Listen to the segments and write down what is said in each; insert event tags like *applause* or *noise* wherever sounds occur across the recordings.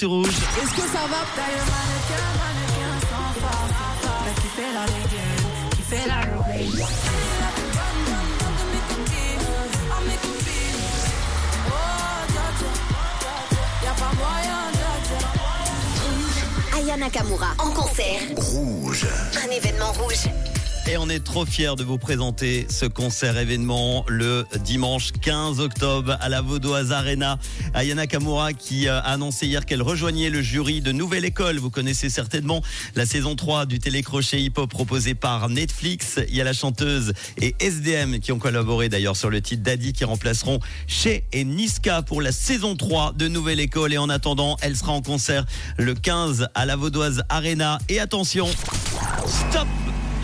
sur Rouge. Est-ce que ça va? T'as le mannequin, mannequin sans force Bah, Qui fait la dégaine, qui fait la rebelle La plus bonne, bonne, bonne de mes copines À mes copines Oh, dja, dja Y'a pas moyen, dja, dja Aya Nakamura en concert. Rouge. Un événement rouge. Et on est trop fiers de vous présenter ce concert événement le dimanche 15 octobre à la Vaudoise Arena. Ayana Kamura qui euh, a annoncé hier qu'elle rejoignait le jury de Nouvelle École. Vous connaissez certainement la saison 3 du télécrochet hip-hop proposé par Netflix. Il y a la chanteuse et SDM qui ont collaboré d'ailleurs sur le titre Daddy qui remplaceront Chez et Niska pour la saison 3 de Nouvelle École. Et en attendant, elle sera en concert le 15 à la Vaudoise Arena. Et attention, stop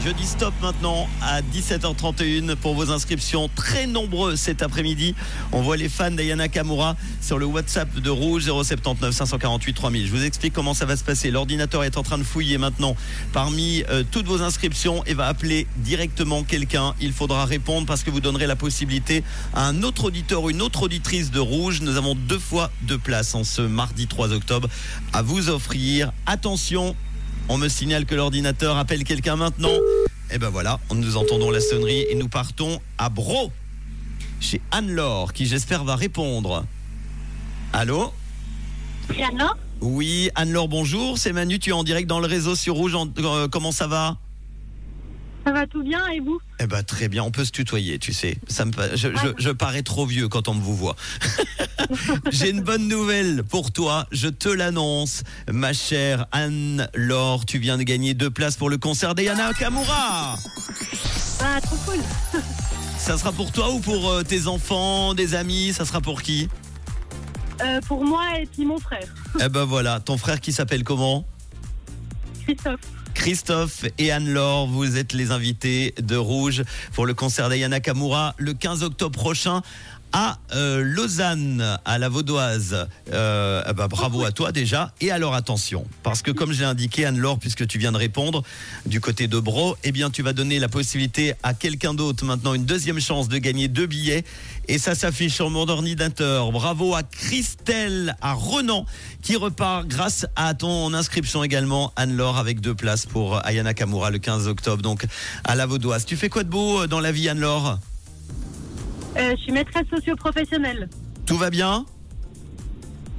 je dis stop maintenant à 17h31 pour vos inscriptions très nombreux cet après-midi. On voit les fans d'Ayana Kamura sur le WhatsApp de Rouge 079 548 3000. Je vous explique comment ça va se passer. L'ordinateur est en train de fouiller maintenant parmi euh, toutes vos inscriptions et va appeler directement quelqu'un. Il faudra répondre parce que vous donnerez la possibilité à un autre auditeur ou une autre auditrice de Rouge. Nous avons deux fois deux places en ce mardi 3 octobre à vous offrir. Attention, on me signale que l'ordinateur appelle quelqu'un maintenant. Et ben voilà, nous entendons la sonnerie et nous partons à Bro, chez Anne-Laure, qui j'espère va répondre. Allô? Piano Oui, Anne-Laure, bonjour. C'est Manu, tu es en direct dans le réseau sur Rouge. En- euh, comment ça va? Ça va tout bien et vous? Eh ben très bien, on peut se tutoyer, tu sais. Ça me, je- je parais trop vieux quand on me vous voit. *laughs* J'ai une bonne nouvelle pour toi, je te l'annonce. Ma chère Anne-Laure, tu viens de gagner deux places pour le concert d'Ayana Kamura. Ah, trop cool. Ça sera pour toi ou pour euh, tes enfants, des amis? Ça sera pour qui? Euh, pour moi et puis mon frère, Eh ben voilà, ton frère qui s'appelle comment? Christophe. Christophe et Anne-Laure, vous êtes les invités de Rouge pour le concert d'Ayana Kamura le 15 octobre prochain à euh, Lausanne, à la Vaudoise. Euh, ben, bravo à toi déjà. Et alors attention, parce que comme je l'ai indiqué, Anne-Laure, puisque tu viens de répondre du côté de Bro, eh bien tu vas donner la possibilité à quelqu'un d'autre maintenant une deuxième chance de gagner deux billets. Et ça s'affiche sur mon ordinateur. Bravo à Christelle, à Renan, qui repart grâce à ton inscription également, Anne-Laure, avec deux places pour Ayana Kamura le 15 octobre, donc à la Vaudoise. Tu fais quoi de beau euh, dans la vie, Anne-Laure? Euh, je suis maîtresse socio-professionnelle. Tout va bien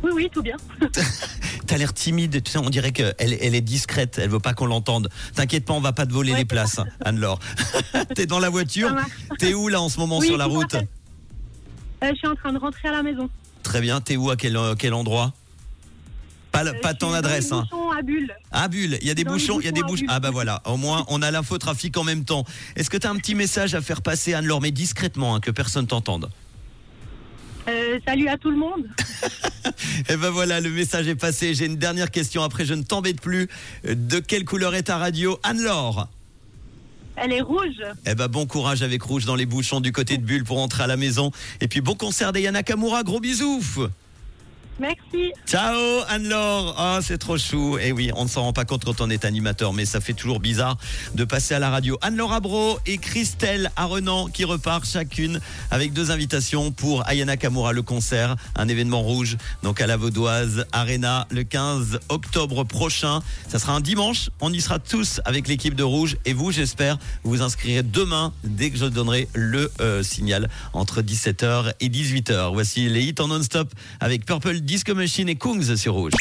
Oui, oui, tout bien. *laughs* *laughs* T'as l'air timide, tu sais, on dirait qu'elle elle est discrète, elle veut pas qu'on l'entende. T'inquiète pas, on va pas te voler Ouais, les places, hein, Anne-Laure. *laughs* T'es dans la voiture. T'es où là en ce moment Oui, sur la route. Euh, je suis en train de rentrer à la maison. Très bien, t'es où à quel, euh, quel endroit? Pas, Euh, ton adresse, hein. À Bulle. Ah Bulle, il y a des Dans bouchons, il y a des bouchons à. Ah bah voilà, au moins on a l'infotrafic en même temps. Est-ce que tu as un petit message à faire passer Anne-Laure, mais discrètement, hein, que personne t'entende Euh, salut à tout le monde. *laughs* Et ben voilà, le message est passé. J'ai une dernière question, après je ne t'embête plus. De quelle couleur est ta radio? Anne-Laure? Elle est rouge. Eh ben bon courage avec Rouge dans les bouchons du côté de Bulle pour rentrer à la maison. Et puis bon concert d'Ayana Kamura, gros bisous Merci. Ciao Anne-Laure. Ah c'est trop chou. Et oui, on ne s'en rend pas compte quand on est animateur Mais ça fait toujours bizarre de passer à la radio. Anne-Laure Abro et Christelle Arenan Qui repartent chacune avec deux invitations Pour Ayana Kamura, le concert Un événement rouge, donc à la Vaudoise Arena, le 15 octobre prochain. Ça sera un dimanche. On y sera tous avec l'équipe de Rouge Et vous, j'espère, vous vous inscrirez demain Dès que je donnerai le euh, signal Entre 17h et 18h Voici les hits en non-stop Avec Purple Disco Machine et Kungs sur Rouge.